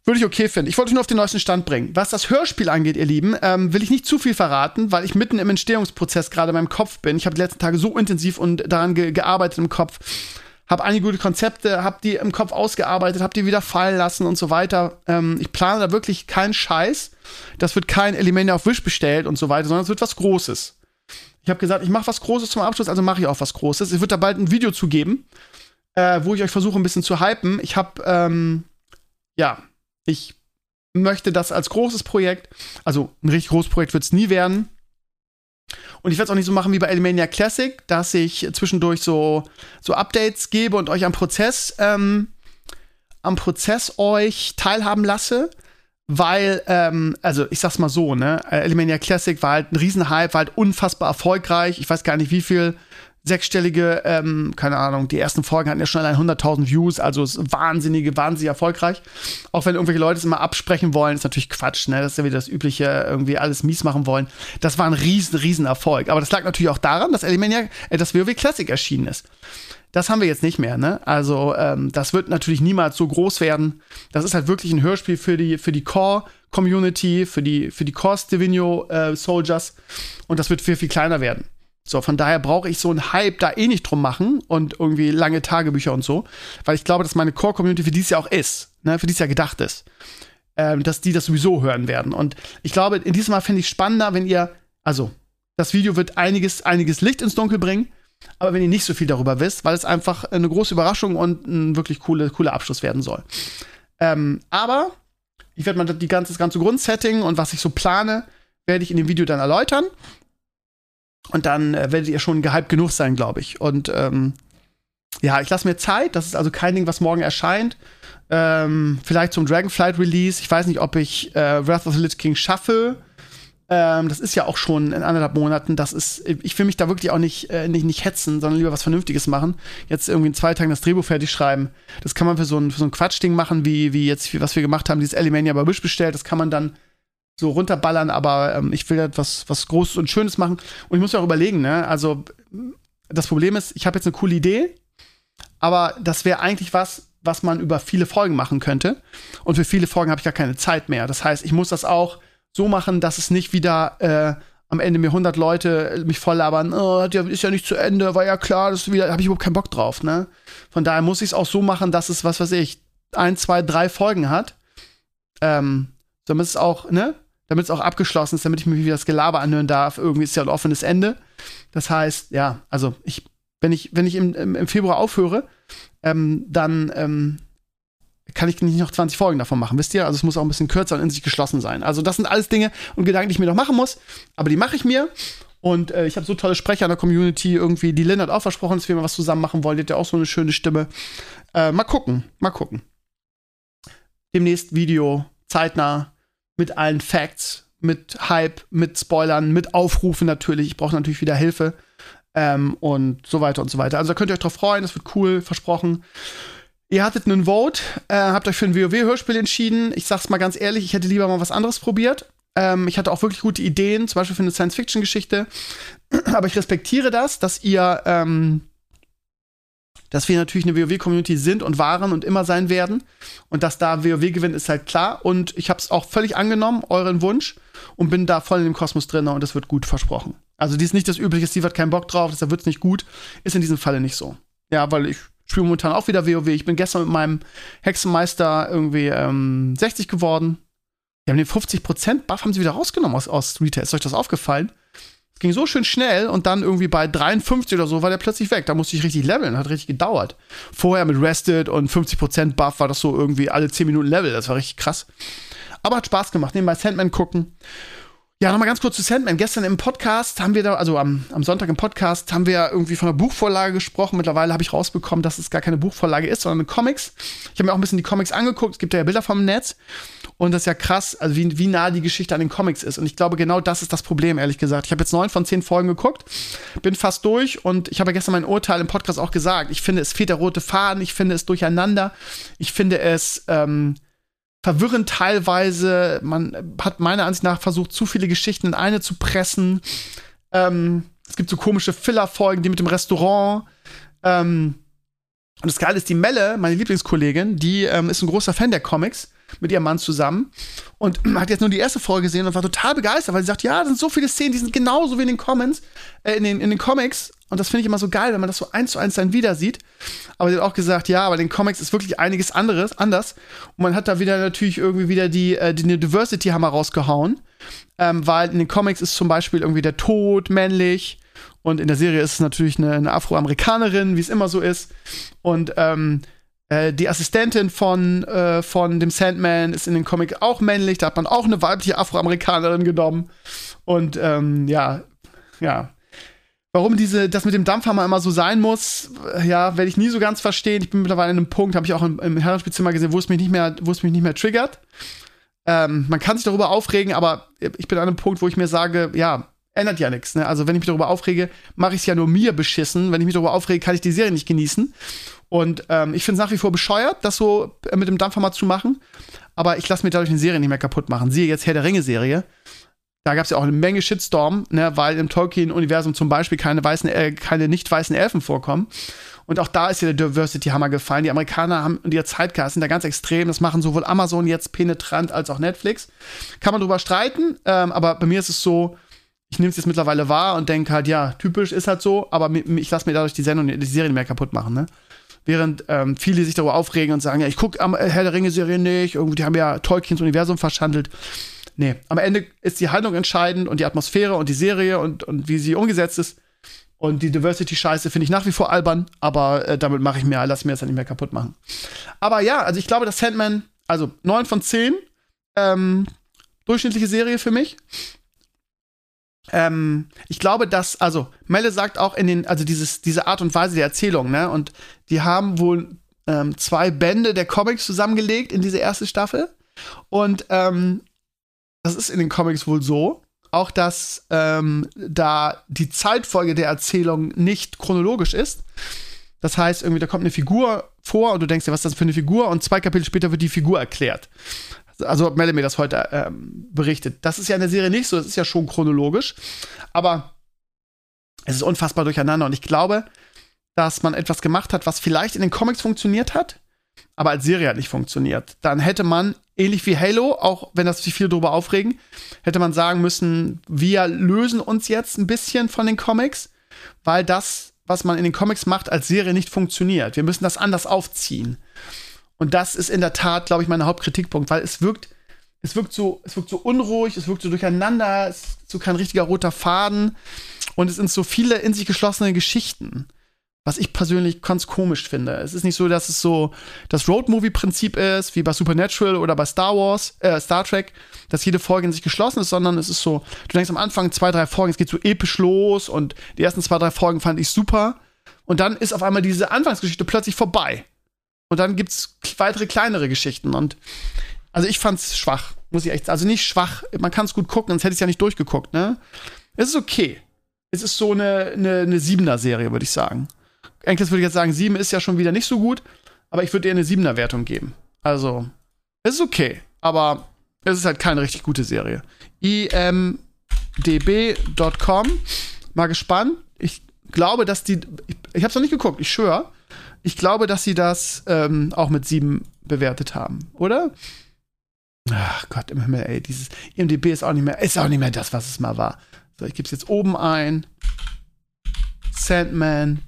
Würde ich okay finden. Ich wollte euch nur auf den neuesten Stand bringen. Was das Hörspiel angeht, ihr Lieben, ähm, will ich nicht zu viel verraten, weil ich mitten im Entstehungsprozess gerade in meinem Kopf bin. Ich habe die letzten Tage so intensiv und daran ge gearbeitet im Kopf habe einige gute Konzepte, habe die im Kopf ausgearbeitet, habe die wieder fallen lassen und so weiter. Ähm, ich plane da wirklich keinen Scheiß. Das wird kein Element auf Wish bestellt und so weiter, sondern es wird was Großes. Ich habe gesagt, ich mache was Großes zum Abschluss, also mache ich auch was Großes. Es wird da bald ein Video zu geben, äh, wo ich euch versuche, ein bisschen zu hypen. Ich habe, ähm, ja, ich möchte das als großes Projekt, also ein richtig großes Projekt wird es nie werden, und ich werde es auch nicht so machen wie bei Elemania Classic, dass ich zwischendurch so, so Updates gebe und euch am Prozess, ähm, am Prozess euch teilhaben lasse. Weil, ähm, also ich sag's mal so, ne, Elemania Classic war halt ein Riesenhype, war halt unfassbar erfolgreich. Ich weiß gar nicht, wie viel sechsstellige, ähm, keine Ahnung, die ersten Folgen hatten ja schon allein 100.000 Views, also ist wahnsinnige, wahnsinnig erfolgreich. Auch wenn irgendwelche Leute es immer absprechen wollen, ist natürlich Quatsch, ne? Das ist ja wieder das übliche, irgendwie alles mies machen wollen. Das war ein riesen, riesen Erfolg. Aber das lag natürlich auch daran, dass Elimania, äh, das WoW Classic erschienen ist. Das haben wir jetzt nicht mehr, ne? Also, ähm, das wird natürlich niemals so groß werden. Das ist halt wirklich ein Hörspiel für die, für die Core-Community, für die, für die Core Stevino äh, Soldiers. Und das wird viel, viel kleiner werden. So, von daher brauche ich so einen Hype da eh nicht drum machen und irgendwie lange Tagebücher und so, weil ich glaube, dass meine Core-Community für dieses Jahr auch ist, ne, für dieses Jahr gedacht ist, ähm, dass die das sowieso hören werden. Und ich glaube, in diesem Mal finde ich spannender, wenn ihr, also, das Video wird einiges, einiges Licht ins Dunkel bringen, aber wenn ihr nicht so viel darüber wisst, weil es einfach eine große Überraschung und ein wirklich coole, cooler Abschluss werden soll. Ähm, aber ich werde mal die ganze, das ganze Grundsetting und was ich so plane, werde ich in dem Video dann erläutern. Und dann äh, werdet ihr schon gehypt genug sein, glaube ich. Und ähm, ja, ich lasse mir Zeit. Das ist also kein Ding, was morgen erscheint. Ähm, vielleicht zum Dragonflight Release. Ich weiß nicht, ob ich äh, Wrath of the Lich King schaffe. Ähm, das ist ja auch schon in anderthalb Monaten. Das ist, ich will mich da wirklich auch nicht, äh, nicht, nicht hetzen, sondern lieber was Vernünftiges machen. Jetzt irgendwie in zwei Tagen das Drehbuch fertig schreiben. Das kann man für so ein, für so ein Quatschding machen, wie, wie jetzt, was wir gemacht haben, dieses Elimania bei Wish bestellt. Das kann man dann so runterballern, aber ähm, ich will etwas was Großes und Schönes machen. Und ich muss mir auch überlegen, ne? Also, das Problem ist, ich habe jetzt eine coole Idee, aber das wäre eigentlich was, was man über viele Folgen machen könnte. Und für viele Folgen habe ich gar keine Zeit mehr. Das heißt, ich muss das auch so machen, dass es nicht wieder äh, am Ende mir 100 Leute mich voll labern, oh, ist ja nicht zu Ende, war ja klar, das wieder, habe ich überhaupt keinen Bock drauf, ne? Von daher muss ich es auch so machen, dass es, was weiß ich, ein, zwei, drei Folgen hat. Ähm, damit es auch, ne? Damit es auch abgeschlossen ist, damit ich mir wieder das Gelaber anhören darf. Irgendwie ist ja ein offenes Ende. Das heißt, ja, also ich, wenn ich, wenn ich im, im, Februar aufhöre, ähm, dann ähm, kann ich nicht noch 20 Folgen davon machen, wisst ihr? Also es muss auch ein bisschen kürzer und in sich geschlossen sein. Also das sind alles Dinge und Gedanken, die ich mir noch machen muss, aber die mache ich mir. Und äh, ich habe so tolle Sprecher in der Community. Irgendwie, die Lynn hat auch versprochen, dass wir mal was zusammen machen wollen. Die hat ja auch so eine schöne Stimme. Äh, mal gucken, mal gucken. Demnächst Video, zeitnah mit allen Facts, mit Hype, mit Spoilern, mit Aufrufen natürlich. Ich brauche natürlich wieder Hilfe. Ähm, und so weiter und so weiter. Also da könnt ihr euch drauf freuen, das wird cool, versprochen. Ihr hattet einen Vote, äh, habt euch für ein WoW-Hörspiel entschieden. Ich sag's mal ganz ehrlich, ich hätte lieber mal was anderes probiert. Ähm, ich hatte auch wirklich gute Ideen, zum Beispiel für eine Science-Fiction-Geschichte. [CLEARS THROAT] Aber ich respektiere das, dass ihr, ähm, dass wir natürlich eine WoW-Community sind und waren und immer sein werden. Und dass da WoW gewinnt, ist halt klar. Und ich habe es auch völlig angenommen, euren Wunsch, und bin da voll in dem Kosmos drin und das wird gut versprochen. Also, die ist nicht das Übliche, Steve hat keinen Bock drauf, deshalb wird es nicht gut. Ist in diesem Falle nicht so. Ja, weil ich spiele momentan auch wieder WoW. Ich bin gestern mit meinem Hexenmeister irgendwie ähm, 60 geworden. Die haben den 50% Buff haben sie wieder rausgenommen aus, aus Retail. Ist euch das aufgefallen? Es ging so schön schnell und dann irgendwie bei 53 oder so war der plötzlich weg. Da musste ich richtig leveln, hat richtig gedauert. Vorher mit Rested und 50% Buff war das so irgendwie alle 10 Minuten Level. Das war richtig krass. Aber hat Spaß gemacht. Nebenbei Sandman gucken. Ja, nochmal ganz kurz zu Sandman. Gestern im Podcast haben wir da, also am, am Sonntag im Podcast, haben wir irgendwie von einer Buchvorlage gesprochen. Mittlerweile habe ich rausbekommen, dass es gar keine Buchvorlage ist, sondern eine Comics. Ich habe mir auch ein bisschen die Comics angeguckt. Es gibt ja Bilder vom Netz. Und das ist ja krass, also wie, wie nah die Geschichte an den Comics ist. Und ich glaube, genau das ist das Problem, ehrlich gesagt. Ich habe jetzt neun von zehn Folgen geguckt, bin fast durch und ich habe ja gestern mein Urteil im Podcast auch gesagt. Ich finde, es fehlt der rote Faden, ich finde es durcheinander, ich finde es ähm, verwirrend teilweise. Man hat meiner Ansicht nach versucht, zu viele Geschichten in eine zu pressen. Ähm, es gibt so komische Filler-Folgen, die mit dem Restaurant. Ähm, und das Geile ist, die Melle, meine Lieblingskollegin, die ähm, ist ein großer Fan der Comics mit ihrem Mann zusammen und [CLEARS THROAT] hat jetzt nur die erste Folge gesehen und war total begeistert, weil sie sagt, ja, da sind so viele Szenen, die sind genauso wie in den Comments, äh, in, den, in den Comics. Und das finde ich immer so geil, wenn man das so eins zu eins dann wieder sieht. Aber sie hat auch gesagt, ja, aber in den Comics ist wirklich einiges anderes, anders. Und man hat da wieder natürlich irgendwie wieder die, äh, die Diversity-Hammer rausgehauen. Ähm, weil in den Comics ist zum Beispiel irgendwie der Tod männlich. Und in der Serie ist es natürlich eine, eine Afroamerikanerin, wie es immer so ist. Und ähm, äh, die Assistentin von, äh, von dem Sandman ist in den Comic auch männlich. Da hat man auch eine weibliche Afroamerikanerin genommen. Und ähm, ja, ja. Warum diese, das mit dem Dampfhammer immer so sein muss, ja, werde ich nie so ganz verstehen. Ich bin mittlerweile an einem Punkt, habe ich auch im, im Herrenspielzimmer gesehen, wo es mich nicht mehr, wo es mich nicht mehr triggert. Ähm, man kann sich darüber aufregen, aber ich bin an einem Punkt, wo ich mir sage, ja, ändert ja nichts. Ne? Also wenn ich mich darüber aufrege, mache ich es ja nur mir beschissen. Wenn ich mich darüber aufrege, kann ich die Serie nicht genießen. Und ähm, ich finde es nach wie vor bescheuert, das so äh, mit dem Dampfhammer zu machen. Aber ich lasse mir dadurch eine Serie nicht mehr kaputt machen. Siehe jetzt Herr der Ringe-Serie. Da gab es ja auch eine Menge Shitstorm, ne, weil im Tolkien-Universum zum Beispiel keine, weißen, äh, keine nicht weißen Elfen vorkommen. Und auch da ist ja der Diversity-Hammer gefallen. Die Amerikaner haben in ihrer Zeitgeist sind da ganz extrem. Das machen sowohl Amazon jetzt penetrant als auch Netflix. Kann man drüber streiten, ähm, aber bei mir ist es so, ich nehme es jetzt mittlerweile wahr und denke halt, ja, typisch ist halt so, aber ich lasse mir dadurch die Sendung, die Serie nicht mehr kaputt machen, ne? Während ähm, viele sich darüber aufregen und sagen, ja, ich gucke am Herr der Ringe-Serie nicht, irgendwie, die haben ja Tolkiens Universum verschandelt. Nee, am Ende ist die Handlung entscheidend und die Atmosphäre und die Serie und, und wie sie umgesetzt ist. Und die Diversity-Scheiße finde ich nach wie vor albern, aber äh, damit mache ich mir, lass mir das dann nicht mehr kaputt machen. Aber ja, also ich glaube, dass Sandman, also 9 von 10, ähm, durchschnittliche Serie für mich. Ähm, ich glaube, dass, also Melle sagt auch in den, also dieses, diese Art und Weise der Erzählung, ne? Und die haben wohl ähm, zwei Bände der Comics zusammengelegt in diese erste Staffel. Und ähm, das ist in den Comics wohl so, auch dass ähm, da die Zeitfolge der Erzählung nicht chronologisch ist. Das heißt, irgendwie, da kommt eine Figur vor und du denkst dir, was ist das für eine Figur? Und zwei Kapitel später wird die Figur erklärt. Also hat Melle mir das heute ähm, berichtet. Das ist ja in der Serie nicht so, das ist ja schon chronologisch. Aber es ist unfassbar durcheinander. Und ich glaube, dass man etwas gemacht hat, was vielleicht in den Comics funktioniert hat, aber als Serie hat nicht funktioniert. Dann hätte man, ähnlich wie Halo, auch wenn das sich viele darüber aufregen, hätte man sagen müssen, wir lösen uns jetzt ein bisschen von den Comics, weil das, was man in den Comics macht, als Serie nicht funktioniert. Wir müssen das anders aufziehen. Und das ist in der Tat, glaube ich, mein Hauptkritikpunkt, weil es wirkt, es wirkt so, es wirkt so unruhig, es wirkt so durcheinander, es ist so kein richtiger roter Faden und es sind so viele in sich geschlossene Geschichten. Was ich persönlich ganz komisch finde. Es ist nicht so, dass es so das Road-Movie-Prinzip ist, wie bei Supernatural oder bei Star Wars, äh, Star Trek, dass jede Folge in sich geschlossen ist, sondern es ist so, du denkst am Anfang zwei, drei Folgen, es geht so episch los und die ersten zwei, drei Folgen fand ich super. Und dann ist auf einmal diese Anfangsgeschichte plötzlich vorbei. Und dann gibt es weitere kleinere Geschichten. Und also ich fand es schwach. Muss ich echt sagen. Also nicht schwach. Man kann es gut gucken, sonst hätte ich es ja nicht durchgeguckt, ne? Es ist okay. Es ist so eine, eine, eine Siebener-Serie, würde ich sagen. Eigentlich würde ich jetzt sagen, sieben ist ja schon wieder nicht so gut, aber ich würde ihr eine Siebener-Wertung geben. Also, es ist okay, aber es ist halt keine richtig gute Serie. imdb.com. Mal gespannt. Ich glaube, dass die. Ich, ich habe noch nicht geguckt, ich schwöre. Ich glaube, dass sie das ähm, auch mit sieben bewertet haben, oder? Ach Gott im Himmel, ey, dieses IMDb ist auch nicht mehr, ist auch nicht mehr das, was es mal war. So, ich gebe es jetzt oben ein. Sandman.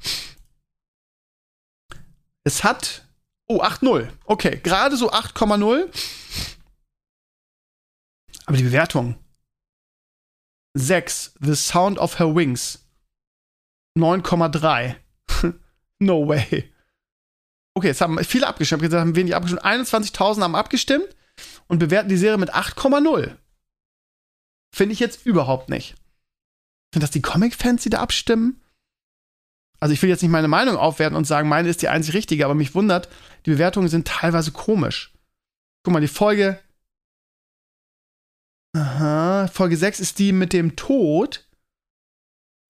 Es hat. Oh, 8,0. Okay, gerade so 8,0. Aber die Bewertung. 6. The Sound of Her Wings. 9,3. [LAUGHS] no way. Okay, jetzt haben viele abgestimmt. Jetzt haben wenig abgestimmt. 21.000 haben abgestimmt und bewerten die Serie mit 8,0. Finde ich jetzt überhaupt nicht. Sind das die Comic-Fans, die da abstimmen? Also ich will jetzt nicht meine Meinung aufwerten und sagen, meine ist die einzig richtige, aber mich wundert, die Bewertungen sind teilweise komisch. Guck mal, die Folge. Aha, Folge 6 ist die mit dem Tod.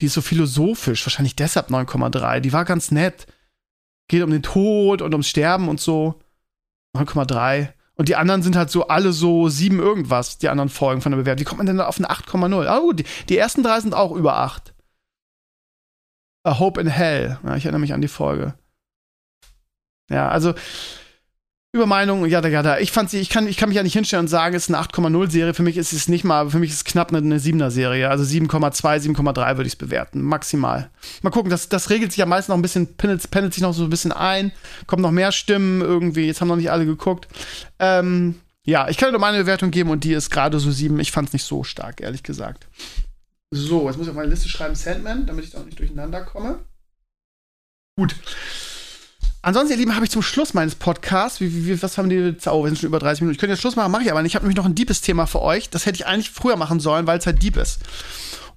Die ist so philosophisch, wahrscheinlich deshalb 9,3. Die war ganz nett. Geht um den Tod und ums Sterben und so. 9,3. Und die anderen sind halt so alle so sieben irgendwas, die anderen Folgen von der Bewertung. Wie kommt man denn auf eine 8,0? Ah gut, die, die, ersten drei sind auch über 8. A Hope in Hell. Ja, ich erinnere mich an die Folge. Ja, also über Meinung, ja, da, ja, da. Ich fand sie, ich kann, ich kann mich ja nicht hinstellen und sagen, es ist eine 8,0 Serie. Für mich ist es nicht mal, für mich ist es knapp eine, eine 7er Serie. Also 7,2, 7,3 würde ich es bewerten. Maximal. Mal gucken, das, das regelt sich ja meist noch ein bisschen, pendelt, pendelt sich noch so ein bisschen ein. Kommen noch mehr Stimmen irgendwie. Jetzt haben noch nicht alle geguckt. Ähm, ja, ich kann nur meine Bewertung geben und die ist gerade so 7. Ich fand es nicht so stark, ehrlich gesagt. So, jetzt muss ich auf meine Liste schreiben Sandman, damit ich da auch nicht durcheinander komme. Gut. Ansonsten, ihr Lieben, habe ich zum Schluss meines Podcasts, wie, wie, was haben die jetzt? Oh, wir sind schon über 30 Minuten. Ich könnte jetzt Schluss machen, mache ich aber nicht. Ich habe nämlich noch ein deepes Thema für euch. Das hätte ich eigentlich früher machen sollen, weil es halt deep ist.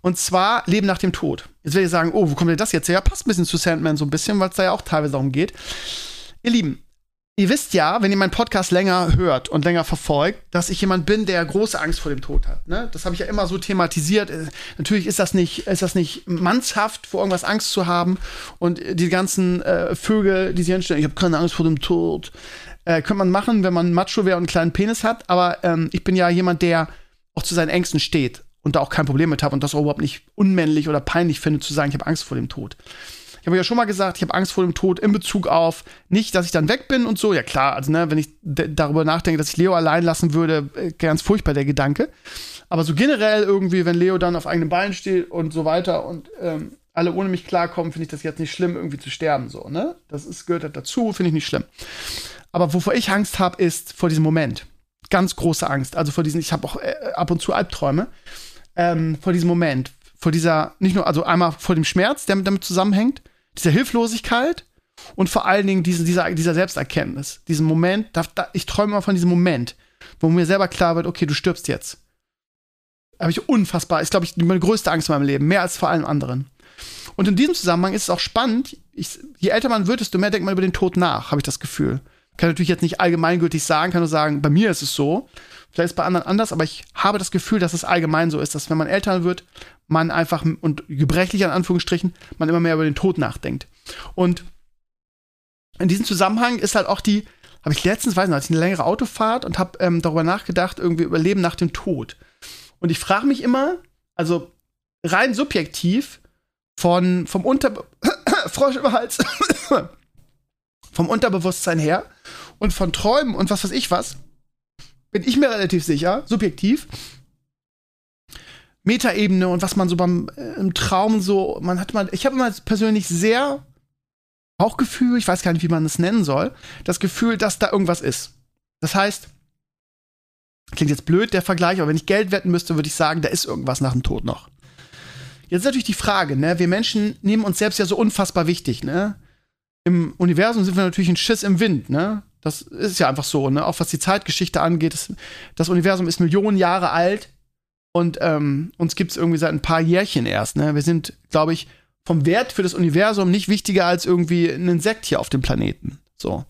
Und zwar Leben nach dem Tod. Jetzt werdet ihr sagen, oh, wo kommt denn das jetzt her? Passt ein bisschen zu Sandman so ein bisschen, weil es da ja auch teilweise darum geht. Ihr Lieben, Ihr wisst ja, wenn ihr meinen Podcast länger hört und länger verfolgt, dass ich jemand bin, der große Angst vor dem Tod hat. Ne? Das habe ich ja immer so thematisiert. Äh, natürlich ist das nicht, ist das nicht mannshaft, vor irgendwas Angst zu haben. Und die ganzen äh, Vögel, die sich hinstellen, ich habe keine Angst vor dem Tod, äh, könnte man machen, wenn man Macho wäre und einen kleinen Penis hat. Aber ähm, ich bin ja jemand, der auch zu seinen Ängsten steht und da auch kein Problem mit hat und das auch überhaupt nicht unmännlich oder peinlich finde, zu sagen, ich habe Angst vor dem Tod. Ich habe ja schon mal gesagt, ich habe Angst vor dem Tod in Bezug auf nicht, dass ich dann weg bin und so. Ja klar, also ne, wenn ich darüber nachdenke, dass ich Leo allein lassen würde, äh, ganz furchtbar der Gedanke. Aber so generell irgendwie, wenn Leo dann auf eigenen Beinen steht und so weiter und ähm, alle ohne mich klarkommen, finde ich das jetzt nicht schlimm, irgendwie zu sterben so. Ne, das ist gehört halt dazu, finde ich nicht schlimm. Aber wovor ich Angst habe, ist vor diesem Moment. Ganz große Angst. Also vor diesen, ich habe auch äh, ab und zu Albträume. Ähm, vor diesem Moment, vor dieser, nicht nur, also einmal vor dem Schmerz, der damit zusammenhängt, dieser Hilflosigkeit und vor allen Dingen diese, dieser, dieser Selbsterkenntnis. Diesen Moment, da, da, ich träume immer von diesem Moment, wo mir selber klar wird, okay, du stirbst jetzt. Habe ich unfassbar, ist, glaube ich, meine größte Angst in meinem Leben, mehr als vor allem anderen. Und in diesem Zusammenhang ist es auch spannend, ich, je älter man wird, desto mehr denkt man über den Tod nach, habe ich das Gefühl. Kann natürlich jetzt nicht allgemeingültig sagen, kann nur sagen, bei mir ist es so. Vielleicht ist es bei anderen anders, aber ich habe das Gefühl, dass es allgemein so ist, dass wenn man älter wird, man einfach und gebrechlich an Anführungsstrichen, man immer mehr über den Tod nachdenkt. Und in diesem Zusammenhang ist halt auch die, habe ich letztens, weiß nicht, hatte ich eine längere Autofahrt und habe ähm, darüber nachgedacht, irgendwie über Leben nach dem Tod. Und ich frage mich immer, also rein subjektiv, von, vom Unter [COUGHS] Frosch im Hals, vom Unterbewusstsein her und von Träumen und was weiß ich was, bin ich mir relativ sicher, subjektiv, Metaebene und was man so beim äh, im Traum so, man hat mal, ich habe immer persönlich sehr Bauchgefühl, ich weiß gar nicht, wie man das nennen soll, das Gefühl, dass da irgendwas ist. Das heißt, klingt jetzt blöd der Vergleich, aber wenn ich Geld wetten müsste, würde ich sagen, da ist irgendwas nach dem Tod noch. Jetzt ist natürlich die Frage, ne, wir Menschen nehmen uns selbst ja so unfassbar wichtig, ne? Im Universum sind wir natürlich ein Schiss im Wind, ne? Das ist ja einfach so, ne? Auch was die Zeitgeschichte angeht. Das, das Universum ist Millionen Jahre alt. Und ähm, uns gibt es irgendwie seit ein paar Jährchen erst. Ne? Wir sind, glaube ich, vom Wert für das Universum nicht wichtiger als irgendwie ein Insekt hier auf dem Planeten. So.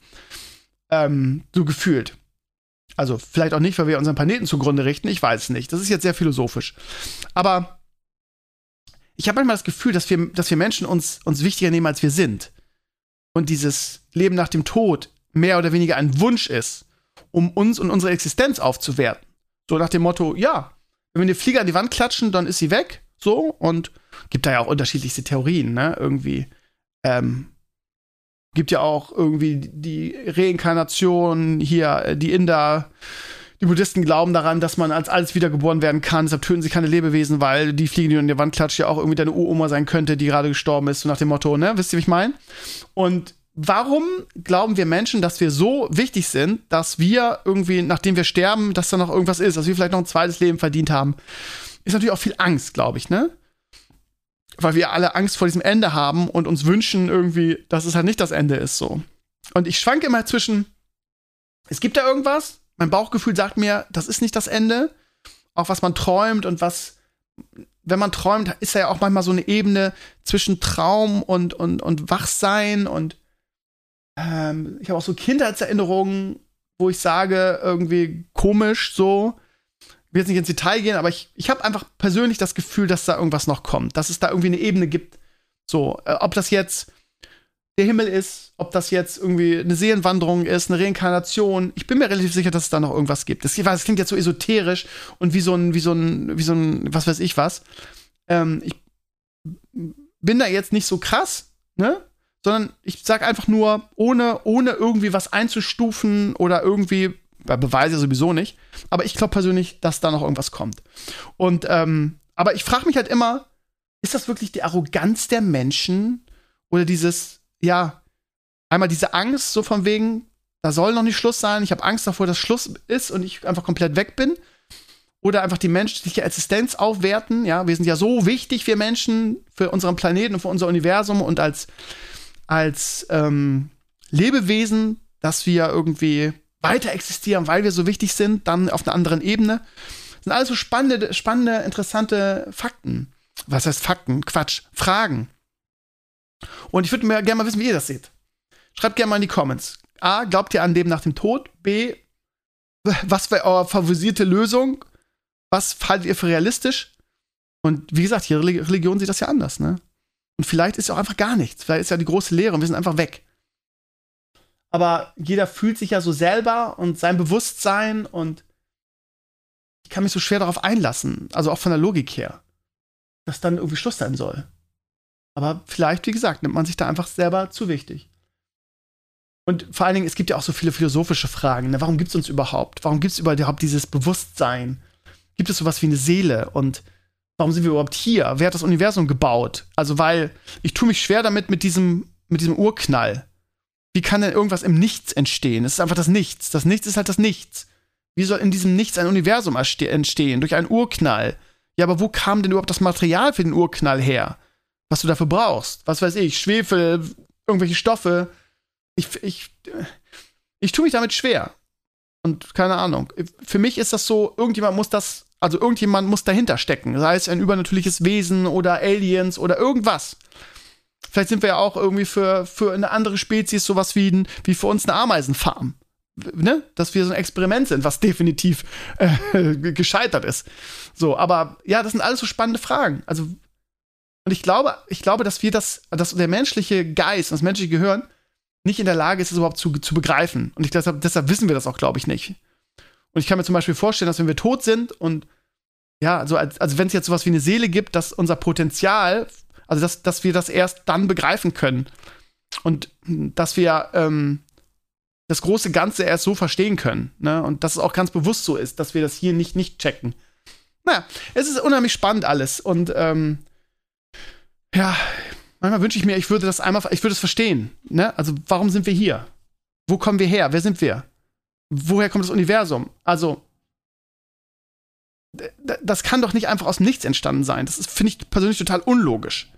Ähm, so gefühlt. Also vielleicht auch nicht, weil wir unseren Planeten zugrunde richten, ich weiß es nicht. Das ist jetzt sehr philosophisch. Aber ich habe manchmal das Gefühl, dass wir, dass wir Menschen uns, uns wichtiger nehmen, als wir sind. Und dieses Leben nach dem Tod mehr oder weniger ein Wunsch ist, um uns und unsere Existenz aufzuwerten. So nach dem Motto, ja, wenn wir eine Fliege an die Wand klatschen, dann ist sie weg. So, und gibt da ja auch unterschiedlichste Theorien, ne? Irgendwie. Ähm, gibt ja auch irgendwie die Reinkarnation hier, äh, die Inder, die Buddhisten glauben daran, dass man als alles wiedergeboren werden kann, deshalb töten sie keine Lebewesen, weil die Fliege, die an der Wand klatscht, ja auch irgendwie deine Uroma sein könnte, die gerade gestorben ist, so nach dem Motto, ne? Wisst ihr, wie ich meine? Und warum glauben wir Menschen, dass wir so wichtig sind, dass wir irgendwie, nachdem wir sterben, dass da noch irgendwas ist, dass wir vielleicht noch ein zweites Leben verdient haben? Ist natürlich auch viel Angst, glaube ich, ne? Weil wir alle Angst vor diesem Ende haben und uns wünschen irgendwie, dass es halt nicht das Ende ist, so. Und ich schwanke immer zwischen, es gibt da irgendwas, mein Bauchgefühl sagt mir, das ist nicht das Ende. Auch was man träumt und was, wenn man träumt, ist ja auch manchmal so eine Ebene zwischen Traum und, und, und Wachsein und ähm, ich habe auch so Kindheitserinnerungen, wo ich sage, irgendwie komisch so. Ich will jetzt nicht ins Detail gehen, aber ich, ich habe einfach persönlich das Gefühl, dass da irgendwas noch kommt, dass es da irgendwie eine Ebene gibt. So, äh, ob das jetzt der Himmel ist, ob das jetzt irgendwie eine Seelenwanderung ist, eine Reinkarnation. Ich bin mir relativ sicher, dass es da noch irgendwas gibt. Das, das klingt jetzt so esoterisch und wie so ein, wie so ein, wie so ein, was weiß ich was. Ähm, ich bin da jetzt nicht so krass, ne? Sondern ich sag einfach nur, ohne, ohne irgendwie was einzustufen oder irgendwie, Beweise sowieso nicht. Aber ich glaube persönlich, dass da noch irgendwas kommt. Und, ähm, aber ich frage mich halt immer, ist das wirklich die Arroganz der Menschen oder dieses, ja, einmal diese Angst, so von wegen, da soll noch nicht Schluss sein, ich habe Angst davor, dass Schluss ist und ich einfach komplett weg bin. Oder einfach die menschliche Existenz aufwerten. Ja, wir sind ja so wichtig, wir Menschen, für unseren Planeten und für unser Universum und als, als ähm, Lebewesen, dass wir irgendwie weiter existieren, weil wir so wichtig sind, dann auf einer anderen Ebene. Das sind alles so spannende, spannende, interessante Fakten. Was heißt Fakten? Quatsch. Fragen. Und ich würde mir gerne mal wissen, wie ihr das seht. Schreibt gerne mal in die Comments. A, glaubt ihr an Leben nach dem Tod? B, was wäre eure favorisierte Lösung? Was haltet ihr für realistisch? Und wie gesagt, jede Religion sieht das ja anders, ne? Und vielleicht ist ja auch einfach gar nichts. Vielleicht ist ja die große Lehre und wir sind einfach weg. Aber jeder fühlt sich ja so selber und sein Bewusstsein und ich kann mich so schwer darauf einlassen. Also auch von der Logik her. Dass dann irgendwie Schluss sein soll. Aber vielleicht, wie gesagt, nimmt man sich da einfach selber zu wichtig. Und vor allen Dingen, es gibt ja auch so viele philosophische Fragen. Ne? Warum gibt es uns überhaupt? Warum gibt es überhaupt dieses Bewusstsein? Gibt es sowas wie eine Seele? Und warum sind wir überhaupt hier? Wer hat das Universum gebaut? Also, weil ich tue mich schwer damit mit diesem, mit diesem Urknall. Wie kann denn irgendwas im Nichts entstehen? Es ist einfach das Nichts. Das Nichts ist halt das Nichts. Wie soll in diesem Nichts ein Universum entstehen? Durch einen Urknall. Ja, aber wo kam denn überhaupt das Material für den Urknall her? Was du dafür brauchst. Was weiß ich, Schwefel, irgendwelche Stoffe. Ich, ich, ich tue mich damit schwer. Und keine Ahnung. Für mich ist das so, irgendjemand muss das, also irgendjemand muss dahinter stecken. Sei es ein übernatürliches Wesen oder Aliens oder irgendwas. Vielleicht sind wir ja auch irgendwie für, für eine andere Spezies sowas wie, wie für uns eine Ameisenfarm. Ne? Dass wir so ein Experiment sind, was definitiv äh, [LAUGHS] gescheitert ist. So, aber ja, das sind alles so spannende Fragen. Also, und ich glaube, ich glaube, dass wir das, dass der menschliche Geist, das menschliche Gehirn nicht in der Lage ist, das überhaupt zu, zu begreifen. Und ich, deshalb, deshalb wissen wir das auch, glaube ich, nicht. Und ich kann mir zum Beispiel vorstellen, dass wenn wir tot sind und ja, also, also wenn es jetzt sowas wie eine Seele gibt, dass unser Potenzial, also dass, dass wir das erst dann begreifen können. Und dass wir ähm, das große Ganze erst so verstehen können. Ne? Und dass es auch ganz bewusst so ist, dass wir das hier nicht, nicht checken. Naja, es ist unheimlich spannend alles. Und ähm, ja, manchmal wünsche ich mir, ich würde das einmal, ich würde es verstehen. Ne? Also, warum sind wir hier? Wo kommen wir her? Wer sind wir? Woher kommt das Universum? Also, das kann doch nicht einfach aus Nichts entstanden sein. Das finde ich persönlich total unlogisch.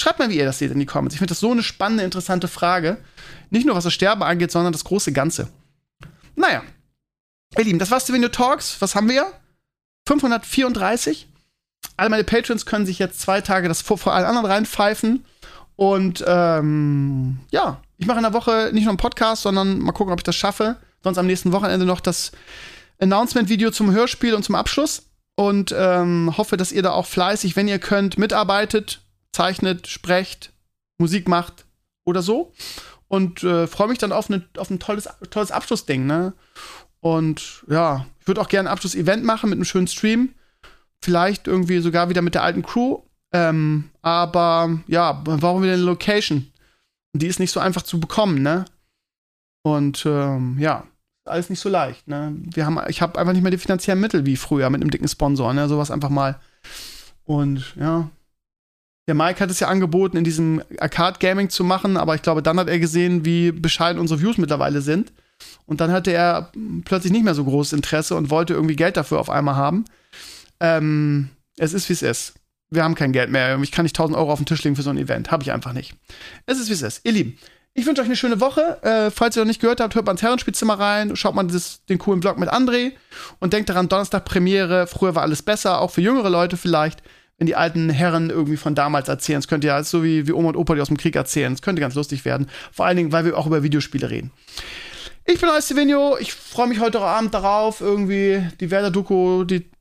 Schreibt mal, wie ihr das seht in die Comments. Ich finde das so eine spannende, interessante Frage. Nicht nur was das Sterben angeht, sondern das große Ganze. Naja, ihr Lieben, das war's zu Video Talks. Was haben wir? 534 alle meine Patrons können sich jetzt zwei Tage das vor, vor allen anderen reinpfeifen. Und ähm, ja, ich mache in der Woche nicht nur einen Podcast, sondern mal gucken, ob ich das schaffe. sonst am nächsten Wochenende noch das Announcement-Video zum Hörspiel und zum Abschluss. Und ähm, hoffe, dass ihr da auch fleißig, wenn ihr könnt, mitarbeitet, zeichnet, sprecht, Musik macht oder so. Und äh, freue mich dann auf, ne, auf ein tolles, tolles Abschlussding, ne? Und ja, ich würde auch gerne ein Abschlussevent machen mit einem schönen Stream. Vielleicht irgendwie sogar wieder mit der alten Crew. Ähm, aber ja, warum wieder eine Location? Die ist nicht so einfach zu bekommen, ne? Und ähm, ja, alles nicht so leicht, ne? Wir haben, ich habe einfach nicht mehr die finanziellen Mittel wie früher mit einem dicken Sponsor, ne? Sowas einfach mal. Und ja, der Mike hat es ja angeboten, in diesem Arcade Gaming zu machen, aber ich glaube, dann hat er gesehen, wie bescheiden unsere Views mittlerweile sind. Und dann hatte er plötzlich nicht mehr so großes Interesse und wollte irgendwie Geld dafür auf einmal haben. Ähm, es ist, wie es ist. Wir haben kein Geld mehr. Ich kann nicht 1000 Euro auf den Tisch legen für so ein Event. Habe ich einfach nicht. Es ist, wie es ist. Ihr Lieben, ich wünsche euch eine schöne Woche. Äh, falls ihr noch nicht gehört habt, hört mal ins Herrenspielzimmer rein, schaut mal dieses, den coolen Blog mit André und denkt daran, Donnerstag Premiere. Früher war alles besser, auch für jüngere Leute vielleicht. Wenn die alten Herren irgendwie von damals erzählen, es könnte ja so wie, wie Oma und Opa, die aus dem Krieg erzählen. Es könnte ganz lustig werden. Vor allen Dingen, weil wir auch über Videospiele reden. Ich bin Stevenio. Ich freue mich heute Abend darauf, irgendwie die Werder-Doku, die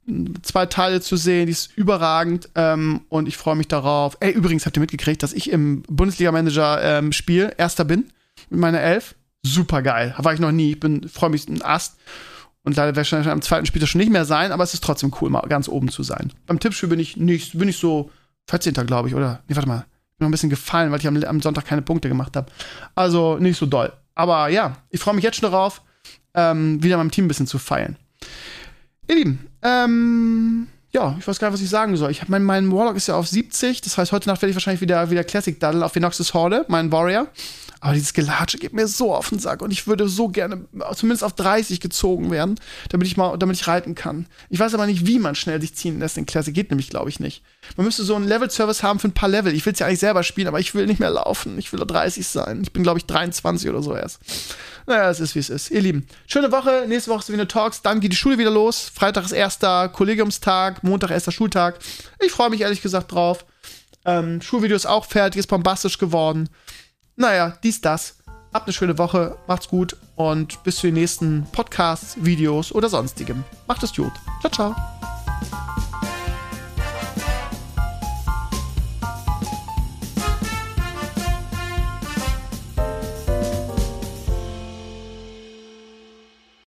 zwei Teile zu sehen. Die ist überragend. Ähm, und ich freue mich darauf. Ey, übrigens habt ihr mitgekriegt, dass ich im Bundesliga-Manager-Spiel ähm, Erster bin mit meiner Elf. Super geil. War ich noch nie. Ich freue mich ein Ast. Und leider werde ich am zweiten Spiel schon nicht mehr sein, aber es ist trotzdem cool, mal ganz oben zu sein. Beim Tippspiel bin ich nicht, bin ich so 14. glaube ich, oder? Nee, warte mal. Ich bin noch ein bisschen gefallen, weil ich am, am Sonntag keine Punkte gemacht habe. Also nicht so doll. Aber ja, ich freue mich jetzt schon darauf, ähm, wieder meinem Team ein bisschen zu feiern. Ihr Lieben, ähm, ja, ich weiß gar nicht, was ich sagen soll. Ich hab mein, mein Warlock ist ja auf 70, das heißt, heute Nacht werde ich wahrscheinlich wieder, wieder Classic Daddle auf Venox's Horde, mein Warrior. Aber dieses Gelatsche geht mir so auf den Sack und ich würde so gerne zumindest auf 30 gezogen werden, damit ich mal, damit ich reiten kann. Ich weiß aber nicht, wie man schnell sich ziehen lässt in Classic. Geht nämlich, glaube ich, nicht. Man müsste so einen Level-Service haben für ein paar Level. Ich will es ja eigentlich selber spielen, aber ich will nicht mehr laufen. Ich will 30 sein. Ich bin, glaube ich, 23 oder so erst. Naja, es ist, wie es ist. Ihr Lieben, schöne Woche. Nächste Woche ist wieder Talks. Dann geht die Schule wieder los. Freitag ist erster Kollegiumstag. Montag erster Schultag. Ich freue mich ehrlich gesagt drauf. Ähm, Schulvideo ist auch fertig, ist bombastisch geworden. Naja, dies, das. Habt eine schöne Woche, macht's gut und bis zu den nächsten Podcasts, Videos oder sonstigem. Macht es gut. Ciao, ciao.